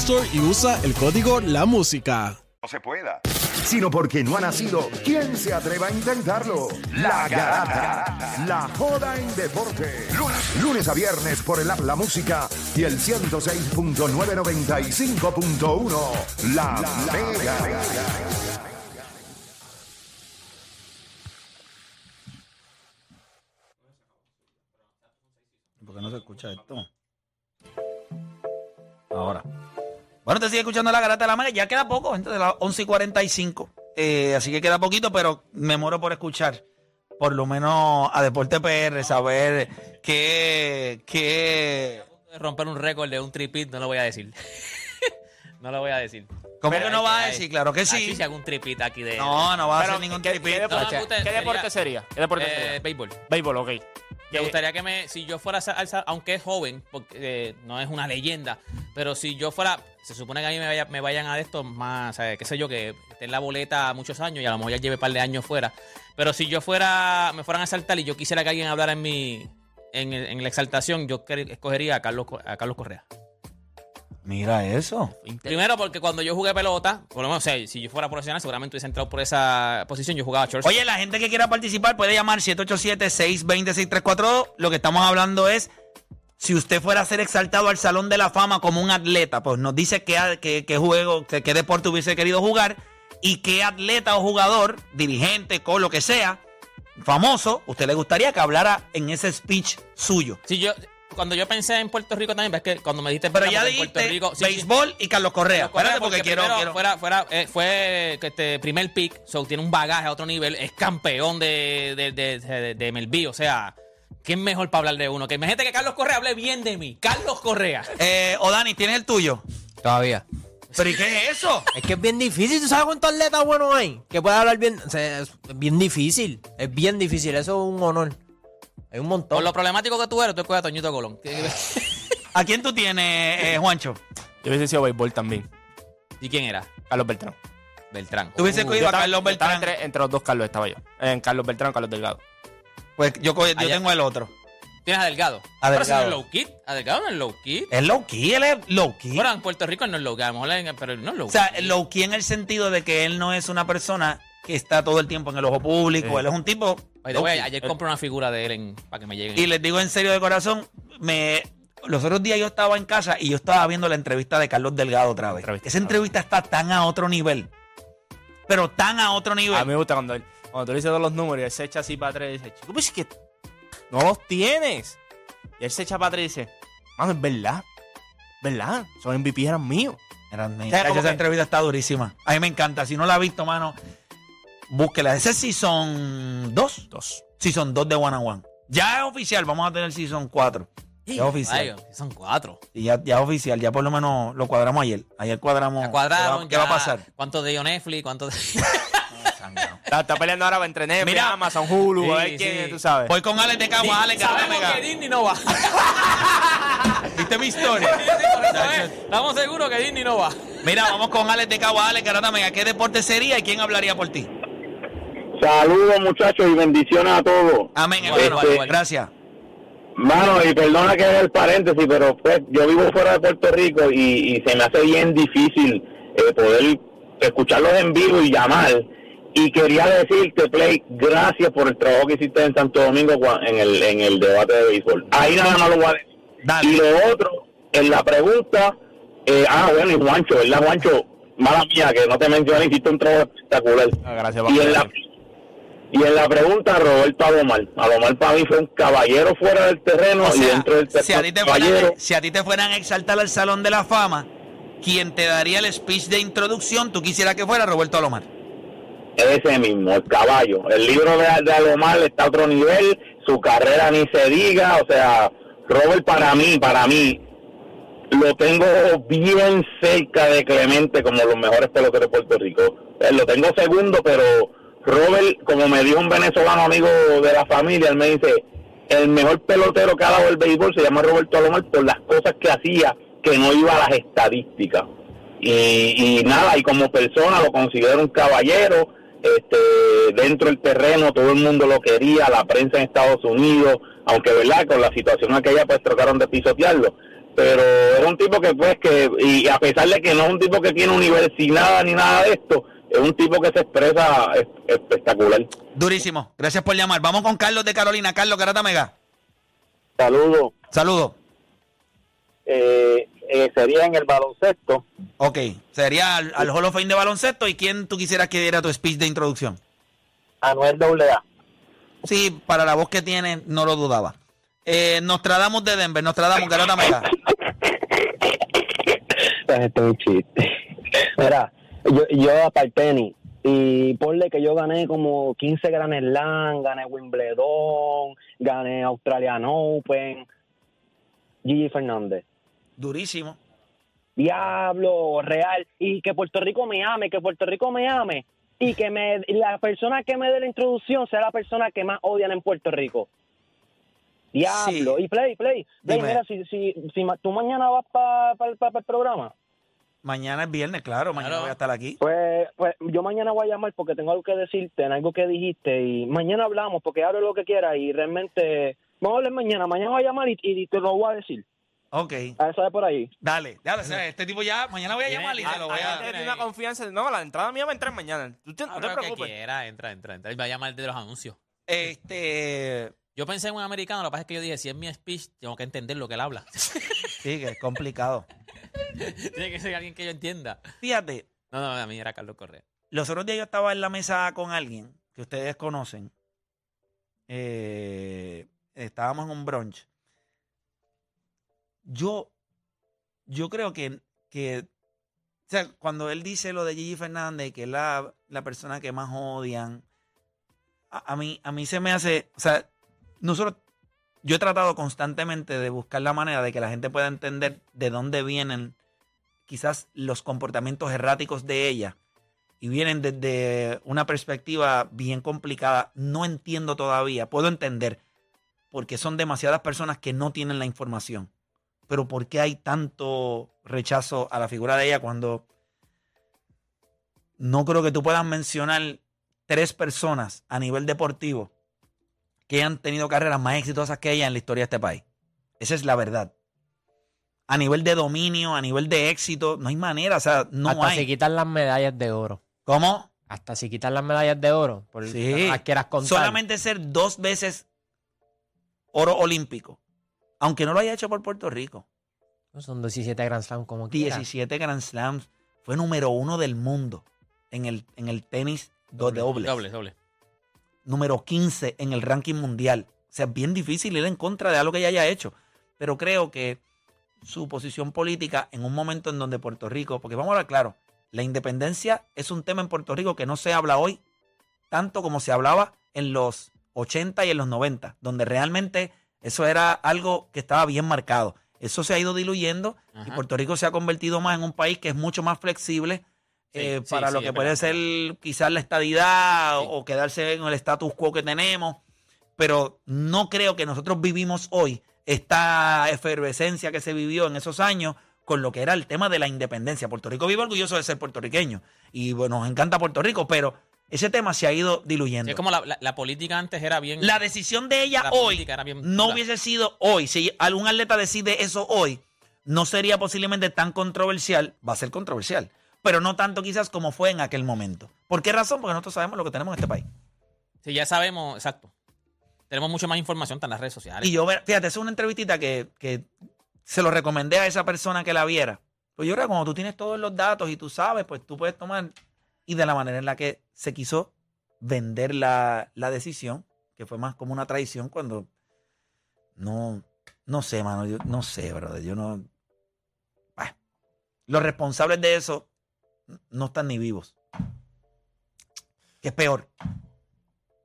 Store y usa el código La Música. No se pueda. sino porque no ha nacido. ¿Quién se atreva a intentarlo? La Garata. La joda en deporte. Lunes, lunes a viernes por el app La Música y el 106.995.1. La, Mega. ¿Por qué no se escucha esto? Ahora. Bueno, te sigue escuchando la garata de la mega. Ya queda poco, gente, de las 11 y 45. Eh, así que queda poquito, pero me muero por escuchar. Por lo menos a Deporte PR, saber qué. qué romper un récord de un tripit, no lo voy a decir. No lo voy a decir. ¿Cómo Pero que hay no vas a hay- decir? Claro que sí. Así se haga un tripit aquí de. No, no va a Pero, hacer ningún ¿qué- tripit. qué No, deporte- ¿Qué sería- deporte sería? ¿Qué deporte Eh, sería? béisbol. Béisbol, ok. Me Eh, gustaría que me, si yo fuera, al sa- aunque es joven, porque eh, no es una leyenda, pero si yo fuera, se supone que a mí me, vaya- me vayan a de estos más, ¿sabes? qué sé yo, que esté en la boleta muchos años y a lo mejor ya lleve un par de años fuera. Pero si yo fuera, me fueran a saltar y yo quisiera que alguien hablara en mi, en, el- en la exaltación, yo escogería a Carlos, Co- a Carlos Correa. Mira eso. Primero porque cuando yo jugué pelota, por lo menos, o sea, si yo fuera profesional, seguramente hubiese entrado por esa posición, yo jugaba short. Oye, la gente que quiera participar puede llamar 787-620-6342. Lo que estamos hablando es si usted fuera a ser exaltado al Salón de la Fama como un atleta, pues nos dice qué, qué, qué juego, qué, qué deporte hubiese querido jugar y qué atleta o jugador, dirigente, con lo que sea, famoso, usted le gustaría que hablara en ese speech suyo. Si yo, cuando yo pensé en Puerto Rico también, ves que cuando me dijiste Pero ya en dijiste Puerto Rico, sí, sí. béisbol y Carlos Correa. Carlos Correa, Espérate porque, quiero, primero quiero- Fuera, fuera, eh, fue este primer pick, so, tiene un bagaje a otro nivel, es campeón de, de, de, de, de MLB, o sea, ¿quién mejor para hablar de uno? Que imagínate que Carlos Correa hable bien de mí. Carlos Correa. Eh, o Dani, ¿tienes el tuyo? Todavía. ¿Pero y qué es eso? Es que es bien difícil. ¿Tú sabes cuántos atletas buenos hay? Que puede hablar bien. O sea, es bien difícil. Es bien difícil. Eso es un honor. Hay un montón. Por lo problemático que tú eres, tú escoges a Toñito Colón. ¿A quién tú tienes, eh, Juancho? Yo hubiese sido béisbol también. ¿Y quién era? Carlos Beltrán. Beltrán. Tú hubiese Uh, cogido a estaba- Carlos Beltrán. Entre, entre los dos Carlos estaba yo. En Carlos Beltrán, Carlos Delgado. Pues yo, yo Allá. tengo el otro. Tienes a Delgado. A Pero si no es Delgado. low key. A Delgado no es low key. Es low key, él es low key. Bueno, en Puerto Rico no es low key, a lo mejor en- pero no es low o sea, key. low key en el sentido de que él no es una persona que está todo el tiempo en el ojo público. Sí. Él es un tipo. By the low way, key. ayer compré una figura de él en- para que me lleguen. Y les digo en serio de corazón, me. Los otros días yo estaba en casa y yo estaba viendo la entrevista de Carlos Delgado otra vez. Entrevista. Esa entrevista está tan a otro nivel. Pero tan a otro nivel. A mí me gusta cuando él, cuando tú le dices todos los números y él se echa así para atrás y dice, chico, pues es que no los tienes. Y él se echa para atrás y dice, mano, es verdad. ¿Verdad? Esos MVP eran míos. Eran. O sea, como esa que- entrevista está durísima. A mí me encanta. Si no la has visto, mano, búsquela. Ese es Season 2. Dos. Season 2 de One on One. Ya es oficial. Vamos a tener Season 4. Ya es oficial. Ay, son cuatro. Y ya, ya es oficial. Ya por lo menos lo cuadramos ayer. Ayer cuadramos. Ya cuadraron. ¿Qué va, qué va a pasar? ¿Cuánto de Netflix? ¿Cuánto de.? Está, está peleando ahora entre Netflix, Mira. Amazon, Hulu, a ver quién sí. tú sabes. Voy con Alex de Cagua. Alex, Sabemos que Disney no va. ¿Viste mi historia? Sí, es. Estamos seguros que Disney no va. Mira, vamos con Alex de Cagua. Alex, Mega. ¿Qué deporte sería y quién hablaría por ti? Saludos muchachos y bendiciones a todos. Amén, hermano. igual. Gracias. Mano, y perdona que haga el paréntesis, pero pues yo vivo fuera de Puerto Rico y, y se me hace bien difícil eh, poder escucharlos en vivo y llamar. Y quería decirte, Play, gracias por el trabajo que hiciste en Santo Domingo cua- en el, en el debate de béisbol. Ahí nada más lo voy a decir. Dale. Y lo otro, en la pregunta, eh, ah, bueno, y Juancho, ¿verdad, Juancho? Mala mía, que no te mencioné, hiciste un trabajo espectacular. Ah, gracias, Y en, la. Y en la pregunta, Roberto Alomar. Alomar para mí fue un caballero fuera del terreno O y sea, dentro del si a, ti te caballero. fueran, si a ti te fueran a exaltar al Salón de la Fama, quien te daría el speech de introducción, tú quisieras que fuera Roberto Alomar. Ese mismo, el caballo. El libro de, de Alomar está a otro nivel, su carrera ni se diga, o sea, Robert para mí, para mí, lo tengo bien cerca de Clemente como los mejores peloteros de Puerto Rico. Eh, Lo tengo segundo, pero Robert, como me dijo un venezolano amigo de la familia, él me dice, el mejor pelotero que ha dado el béisbol se llama Roberto Alomar por las cosas que hacía que no iba a las estadísticas. Y, y nada, y como persona lo considero un caballero, este, dentro del terreno todo el mundo lo quería, la prensa en Estados Unidos, aunque verdad con la situación aquella pues trataron de pisotearlo, pero era un tipo que pues que, y a pesar de que no es un tipo que tiene universidad ni nada de esto, es un tipo que se expresa es- espectacular. Durísimo. Gracias por llamar. Vamos con Carlos de Carolina. Carlos Garata Mega. Saludos. Saludos. Eh, sería en el baloncesto. Ok. Sería al, al Hall of Fame de baloncesto. ¿Y quién tú quisieras que diera tu speech de introducción? Anuel AA. Sí, para la voz que tiene, no lo dudaba. Eh, Nostradamus de Denver. Nostradamus, Garata Mega. Esto es un chiste. Mira, yo, yo aparte tenis, y ponle que yo gané como 15 Grand Slam, gané Wimbledon, gané Australian Open, Gigi Fernández. Durísimo. Diablo, real. Y que Puerto Rico me ame, que Puerto Rico me ame. Y que me, la persona que me dé la introducción sea la persona que más odian en Puerto Rico. Diablo. Sí. Y Play, Play. Play, Dime. mira, si, si, si tú mañana vas para el programa. Mañana es viernes, claro. Mañana Claro. voy a estar aquí. Pues, pues yo mañana voy a llamar porque tengo algo que decirte en algo que dijiste y mañana hablamos porque hablo lo que quiera y realmente vamos a hablar mañana, mañana voy a llamar y, y te lo voy a decir. Ok. A eso de por ahí. Dale. Dale. o sea, este tipo ya, mañana voy a llamar y te lo voy Ah, a... ah, tiene una confianza. No, la entrada mía va a entrar mañana. Tú te- no te lo que preocupes. quiera, entra, entra, entra. Va a llamar de los anuncios. Este... Yo pensé en un americano, lo que pasa es que yo dije, si es mi speech, tengo que entender lo que él habla. Sí, que es complicado. Tiene que ser alguien que yo entienda. Fíjate, No, no, a mí era Carlos Correa. los otros días yo estaba en la mesa con alguien que ustedes conocen. Eh, estábamos en un brunch. Yo, yo creo que, que, o sea, cuando él dice lo de Gigi Fernández, que es la, la persona que más odian, a, a mí, a mí se me hace, o sea, nosotros, yo he tratado constantemente de buscar la manera de que la gente pueda entender de dónde vienen quizás los comportamientos erráticos de ella y vienen desde una perspectiva bien complicada. No entiendo todavía, puedo entender, porque son demasiadas personas que no tienen la información. Pero ¿por qué hay tanto rechazo a la figura de ella cuando no creo que tú puedas mencionar tres personas a nivel deportivo que han tenido carreras más exitosas que ella en la historia de este país? Esa es la verdad. A nivel de dominio, a nivel de éxito, no hay manera, o sea, no Hasta hay. si quitan las medallas de oro. ¿Cómo? Hasta si quitan las medallas de oro. Por Sí. las quieras contar. Solamente ser dos veces oro olímpico. Aunque no lo haya hecho por Puerto Rico. Son 17 Grand Slam como quiera. 17 Grand Slams. Fue número uno del mundo en el, en el tenis do- de dobles. Doble, doble. Número 15 en el ranking mundial. O sea, es bien difícil ir en contra de algo que ella haya hecho. Pero creo que su posición política en un momento en donde Puerto Rico, porque vamos a hablar claro, la independencia es un tema en Puerto Rico que no se habla hoy tanto como se hablaba en los 80 y en los 90, donde realmente eso era algo que estaba bien marcado. Eso se ha ido diluyendo y. Puerto Rico se ha convertido más en un país que es mucho más flexible eh, sí, para sí, lo que puede ser quizás la estadidad o, o quedarse en el status quo que tenemos. Pero no creo que nosotros vivimos hoy esta efervescencia que se vivió en esos años con lo que era el tema de la independencia. Puerto Rico vive orgulloso de ser puertorriqueño y bueno, nos encanta Puerto Rico, pero ese tema se ha ido diluyendo. Sí, es como la, la- la política antes era bien. La decisión de ella La hoy bien no hubiese sido hoy. Si algún atleta decide eso hoy, no sería posiblemente tan controversial. Va a ser controversial, pero no tanto quizás como fue en aquel momento. ¿Por qué razón? Porque nosotros sabemos lo que tenemos en este país. Sí, ya sabemos, exacto. Tenemos mucha más información en las redes sociales. Y yo, fíjate, es una entrevistita que, que se lo recomendé a esa persona que la viera. Pues yo creo que cuando tú tienes todos los datos y tú sabes, pues tú puedes tomar. Y de la manera en la que se quiso vender la, la decisión, que fue más como una traición cuando no, no sé, mano, yo no sé, brother, yo no. Bah. Los responsables de eso no están ni vivos. Que es peor.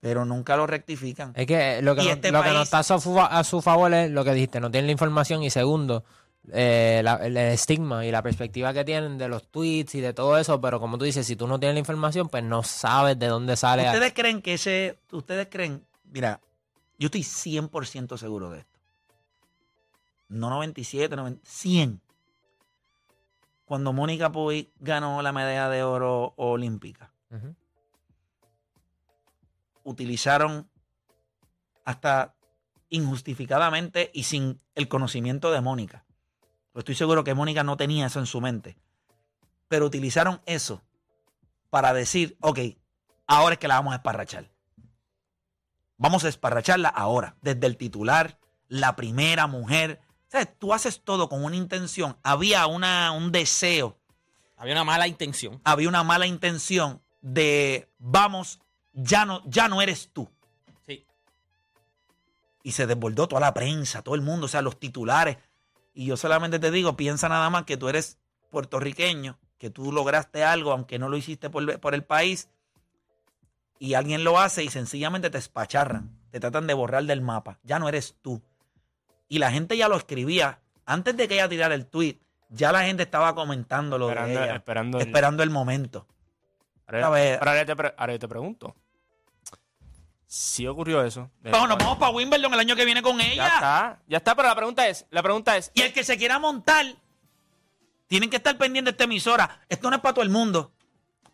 Pero nunca lo rectifican. Es que lo que, no, este lo que no está a su, fa- a su favor es lo que dijiste, no tienen la información y segundo, eh, la- el estigma y la perspectiva que tienen de los tweets y de todo eso, pero como tú dices, si tú no tienes la información, pues no sabes de dónde sale. ¿Ustedes creen que ese, ustedes creen, mira, yo estoy 100% seguro de esto. No 97, 90, 100. Cuando Mónica Puig ganó la medalla de oro olímpica, utilizaron hasta injustificadamente y sin el conocimiento de Mónica. Pues estoy seguro que Mónica no tenía eso en su mente. Pero utilizaron eso para decir, ok, ahora es que la vamos a esparrachar. Vamos a esparracharla ahora, desde el titular, la primera mujer. ¿Sabes? Tú haces todo con una intención. Había una, un deseo Había una mala intención. había una mala intención de vamos, ya no, ya no eres tú. Sí. Y se desbordó toda la prensa, todo el mundo, o sea, los titulares. Y yo solamente te digo, piensa nada más que tú eres puertorriqueño, que tú lograste algo, aunque no lo hiciste por, por el país, y alguien lo hace y sencillamente te espacharran, te tratan de borrar del mapa. Ya no eres tú. Y la gente ya lo escribía. Antes de que ella tirara el tweet, ya la gente estaba comentando lo Esperando, de ella, esperando el- esperando el momento. Ahora, A ver. pero ahora te, ahora yo te pregunto. Si ocurrió eso. Vamos, nos vamos para Wimbledon el año que viene con Ya ella. está, ya está, pero la pregunta es, la pregunta es, Y el que se quiera montar, tienen que estar pendientes de esta emisora. Esto no es para todo el mundo.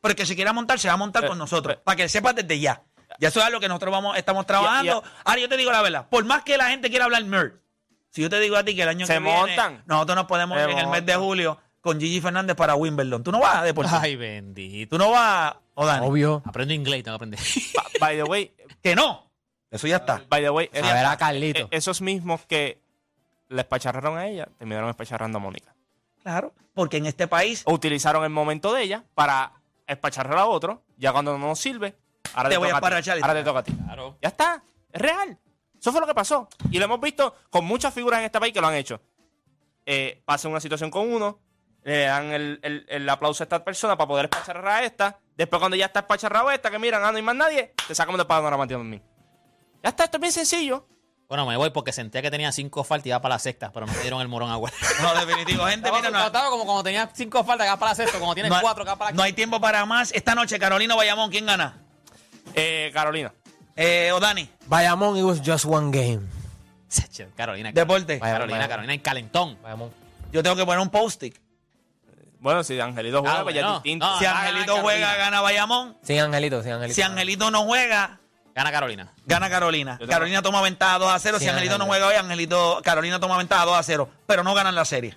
Pero el que se quiera montar, se va a montar Pero- con nosotros. pero- para que sepas desde ya. Ya eso es lo que nosotros vamos, estamos trabajando. Ahora yo te digo la verdad. Por más que la gente quiera hablar nerd, si yo te digo a ti que el año Se que viene, montan. nosotros nos podemos Se ir en el mes de montan. julio con Gigi Fernández para Wimbledon. Tú no vas a deporte. Ay, bendito. Tú no vas, o Dani. Obvio. Aprendo inglés, tengo que aprender. ba- by the way, Que no. Eso ya está. by the way, A ver a Carlito. eh, esos mismos que le espacharraron a ella, terminaron espacharrando a Mónica. Claro. Porque en este país utilizaron el momento de ella para espacharrar a otro, ya cuando no nos sirve, ahora Te te, voy a toca a ti. esparrachar Ahora te toca a ti. Claro. Ya está, es real. Eso fue lo que pasó. Y lo hemos visto con muchas figuras en este país que lo han hecho. Eh, pasa una situación con uno, le dan el, el- el aplauso a esta persona para poder espacharrar a esta. Después, cuando ya está espacharrado esta, que miran, ah, no hay más nadie, te sacamos de panorama en mí. Ya está, esto es bien sencillo. Bueno, me voy porque senté que tenía cinco faltas y iba para la sexta, pero no me dieron el morón agua. No, definitivo, gente, mira, no, estaba como cuando tenía cinco faltas, que para la sexta, como tienes no cuatro, que para la no hay tiempo para más. Esta noche, Carolina Bayamón, ¿quién gana? Eh, Carolina. Eh, o Dani, Bayamón, it was just one game. Carolina, deporte. Vaya. Carolina, Carolina, en calentón. Bayamón. Yo tengo que poner un post-it. Bueno, si Angelito juega, Ah, pues ya bueno. es distinto. No. Si Ah, Angelito gana juega, gana Bayamón. Sin Angelito, sin Angelito. Si Angelito no juega, Gana Carolina. gana Carolina. Tengo- Carolina toma ventaja 2 a 0. Sí, si Angelito no Angelito. juega hoy, Angelito, Carolina toma ventaja 2 a 0. Pero no ganan la serie.